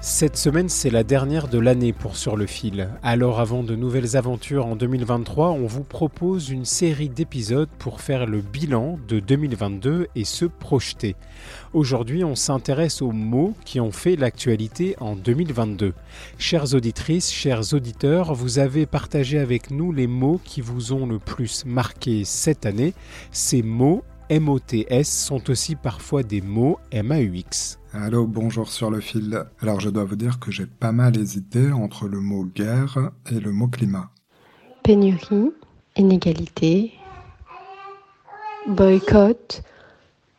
Cette semaine, c'est la dernière de l'année pour Sur le fil. Alors avant de nouvelles aventures en 2023, on vous propose une série d'épisodes pour faire le bilan de 2022 et se projeter. Aujourd'hui, on s'intéresse aux mots qui ont fait l'actualité en 2022. Chères auditrices, chers auditeurs, vous avez partagé avec nous les mots qui vous ont le plus marqué cette année. Ces mots MOTS sont aussi parfois des mots MAUX. Allô, bonjour sur le fil. Alors je dois vous dire que j'ai pas mal hésité entre le mot guerre et le mot climat. Pénurie, inégalité, boycott,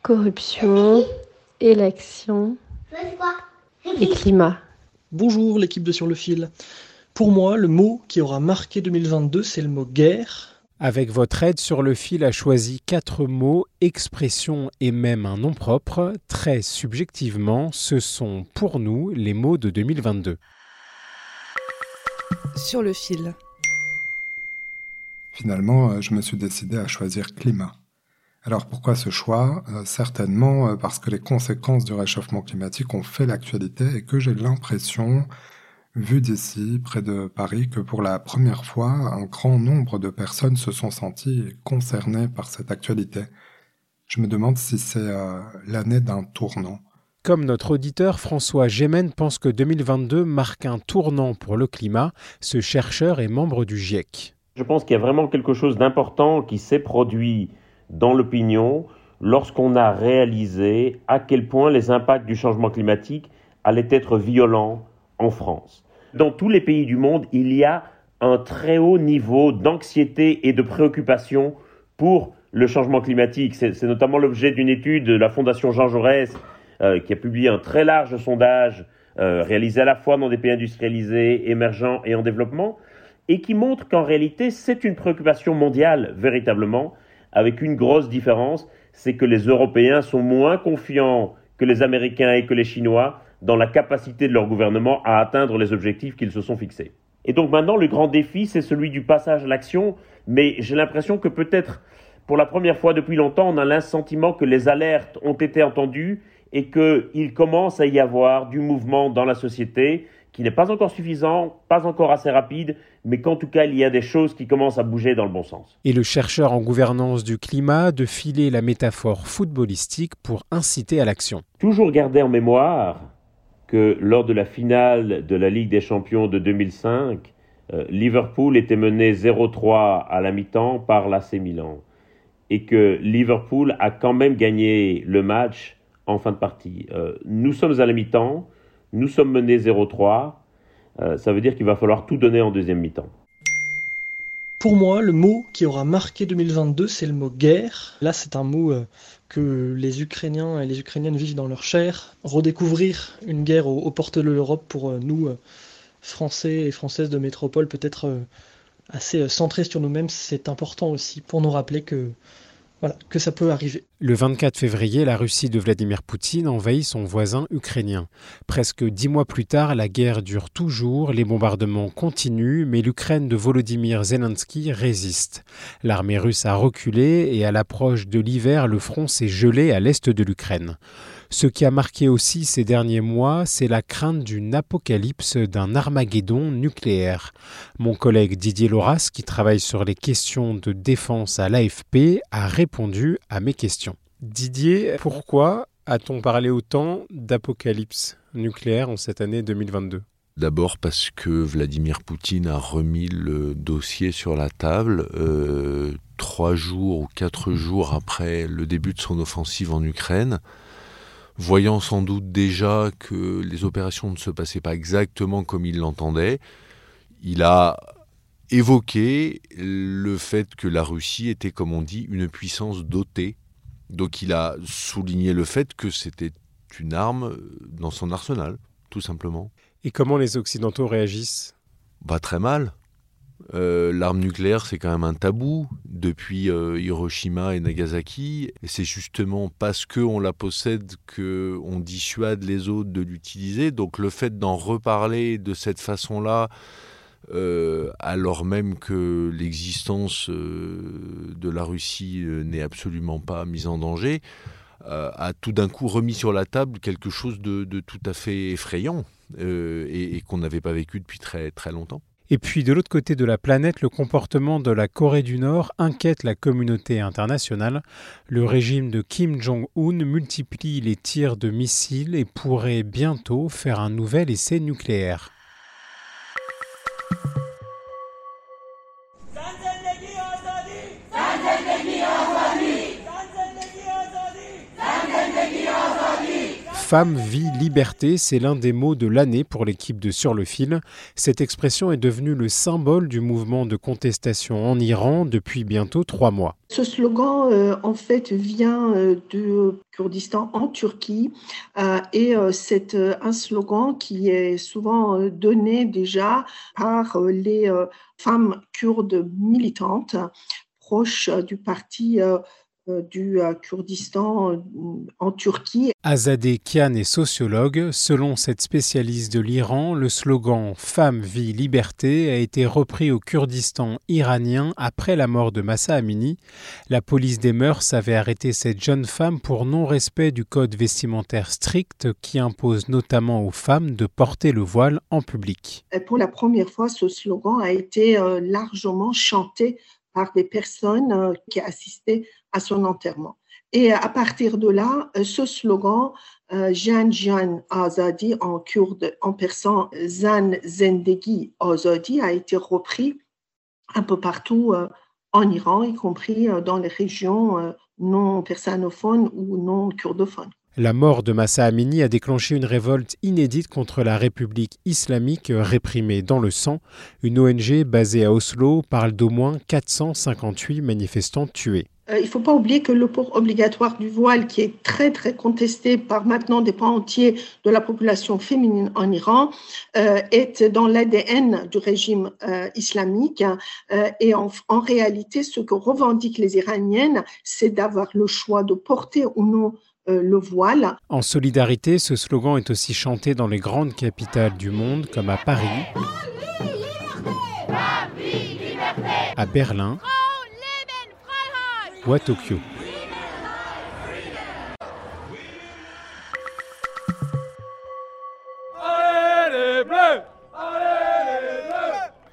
corruption, élection et climat. Bonjour l'équipe de Sur le fil. Pour moi, le mot qui aura marqué 2022, c'est le mot guerre. Avec votre aide sur le fil a choisi quatre mots, expressions et même un nom propre. Très subjectivement, ce sont pour nous les mots de 2022. Sur le fil. Finalement, euh, je me suis décidé à choisir climat. Alors pourquoi ce choix? Euh, Certainement euh, parce que les conséquences du réchauffement climatique ont fait l'actualité et que j'ai l'impression, vu d'ici, près de Paris, que pour la première fois, un grand nombre de personnes se sont senties concernées par cette actualité. Je me demande si c'est euh, l'année d'un tournant. Comme notre auditeur François Gémen pense que 2022 marque un tournant pour le climat, ce chercheur est membre du GIEC. Je pense qu'il y a vraiment quelque chose d'important qui s'est produit dans l'opinion lorsqu'on a réalisé à quel point les impacts du changement climatique allaient être violents en France. Dans tous les pays du monde, il y a un très haut niveau d'anxiété et de préoccupation pour le changement climatique. C'est notamment l'objet d'une étude de la Fondation Jean Jaurès euh, qui a publié un très large sondage euh, réalisé à la fois dans des pays industrialisés, émergents et en développement, et qui montre qu'en réalité c'est une préoccupation mondiale véritablement, avec une grosse différence, c'est que les Européens sont moins confiants que les Américains et que les Chinois dans la capacité de leur gouvernement à atteindre les objectifs qu'ils se sont fixés. Et donc maintenant, le grand défi, c'est celui du passage à l'action, mais j'ai l'impression que peut-être pour la première fois depuis longtemps, on a l'assentiment que les alertes ont été entendues et qu'il commence à y avoir du mouvement dans la société qui n'est pas encore suffisant, pas encore assez rapide, mais qu'en tout cas, il y a des choses qui commencent à bouger dans le bon sens. Et le chercheur en gouvernance du climat de filer la métaphore footballistique pour inciter à l'action. Toujours garder en mémoire que lors de la finale de la Ligue des Champions de 2005, euh, Liverpool était mené 0-3 à la mi-temps par l'AC Milan et que Liverpool a quand même gagné le match en fin de partie. Euh, nous sommes à la mi-temps, nous sommes menés 0-3, euh, ça veut dire qu'il va falloir tout donner en deuxième mi-temps. Pour moi, le mot qui aura marqué 2022, c'est le mot guerre. Là, c'est un mot euh, que les Ukrainiens et les Ukrainiennes vivent dans leur chair. Redécouvrir une guerre aux, portes de l'Europe pour euh, nous, euh, Français et Françaises de métropole, peut-être assez centrés sur nous-mêmes, c'est important aussi pour nous rappeler que, voilà, que ça peut arriver. Le 24 février, la Russie de Vladimir Poutine envahit son voisin ukrainien. Presque dix mois plus tard, la guerre dure toujours, les bombardements continuent, mais l'Ukraine de Volodymyr Zelensky résiste. L'armée russe a reculé et à l'approche de l'hiver, le front s'est gelé à l'est de l'Ukraine. Ce qui a marqué aussi ces derniers mois, c'est la crainte d'une apocalypse d'un Armageddon nucléaire. Mon collègue Didier Loras, qui travaille sur les questions de défense à l'AFP, a répondu à mes questions. Didier, pourquoi a-t-on parlé autant d'apocalypse nucléaire en cette année 2022 D'abord parce que Vladimir Poutine a remis le dossier sur la table euh, trois jours ou quatre jours après le début de son offensive en Ukraine. voyant sans doute déjà que les opérations ne se passaient pas exactement comme il l'entendait, il a évoqué le fait que la Russie était, comme on dit, une puissance dotée. Donc il a souligné le fait que c'était une arme dans son arsenal, tout simplement. Et comment les Occidentaux réagissent? Bah très mal. Euh, l'arme nucléaire, c'est quand même un tabou depuis euh, Hiroshima et Nagasaki. Et c'est justement parce qu'on la possède qu'on dissuade les autres de l'utiliser. Donc le fait d'en reparler de cette façon-là, euh, alors même que l'existence de la Russie n'est absolument pas mise en danger, a tout d'un coup remis sur la table quelque chose de, tout à fait effrayant et, et qu'on n'avait pas vécu depuis très très longtemps. Et puis de l'autre côté de la planète, le comportement de la Corée du Nord inquiète la communauté internationale. Le régime de Kim Jong-un multiplie les tirs de missiles et pourrait bientôt faire un nouvel essai nucléaire. Femme, vie, liberté, c'est l'un des mots de l'année pour l'équipe de Sur le fil. Cette expression est devenue le symbole du mouvement de contestation en Iran depuis bientôt trois mois. Ce slogan, euh, en fait, vient euh, de Kurdistan en Turquie euh, et c'est un slogan qui est souvent donné déjà par les femmes kurdes militantes proches du parti du euh, Kurdistan euh, en Turquie. Azadeh Kian est sociologue. Selon cette spécialiste de l'Iran, le slogan Femme, vie, liberté a été repris au Kurdistan iranien après la mort de Massa Amini. La police des mœurs avait arrêté cette jeune femme pour non-respect du code vestimentaire strict qui impose notamment aux femmes de porter le voile en public. pour la première fois, ce slogan a été largement chanté par des personnes qui assistaient à son enterrement. Et à partir de là, euh, ce slogan, euh, Jan Jan Azadi en kurde, en persan Zan Zendegi Azadi, a été repris un peu partout euh, en Iran, y compris dans les régions non persanophones ou non kurdophones. La mort de Massa Amini a déclenché une révolte inédite contre la République islamique réprimée dans le sang. Une ONG basée à Oslo parle d'au moins 458 manifestants tués. Euh, il ne faut pas oublier que le port obligatoire du voile, qui est très très contesté par maintenant des pans entiers de la population féminine en Iran, euh, est dans l'ADN du régime euh, islamique. et en, en, réalité, ce que revendiquent les Iraniennes, c'est d'avoir le choix de porter ou non le voile. En solidarité, ce slogan est aussi chanté dans les grandes capitales du monde, comme à Paris, à Berlin ou à Tokyo.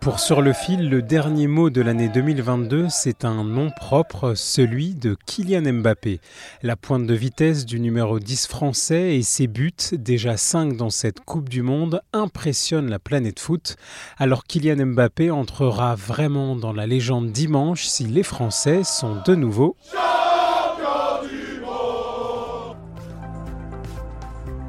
Pour Sur le fil, le dernier mot de l'année 2022, c'est un nom propre, celui de Kylian Mbappé. La pointe de vitesse du numéro 10 français et ses buts, déjà 5 dans cette Coupe du Monde, impressionnent la planète foot. Alors Kylian Mbappé entrera vraiment dans la légende dimanche si les Français sont de nouveau...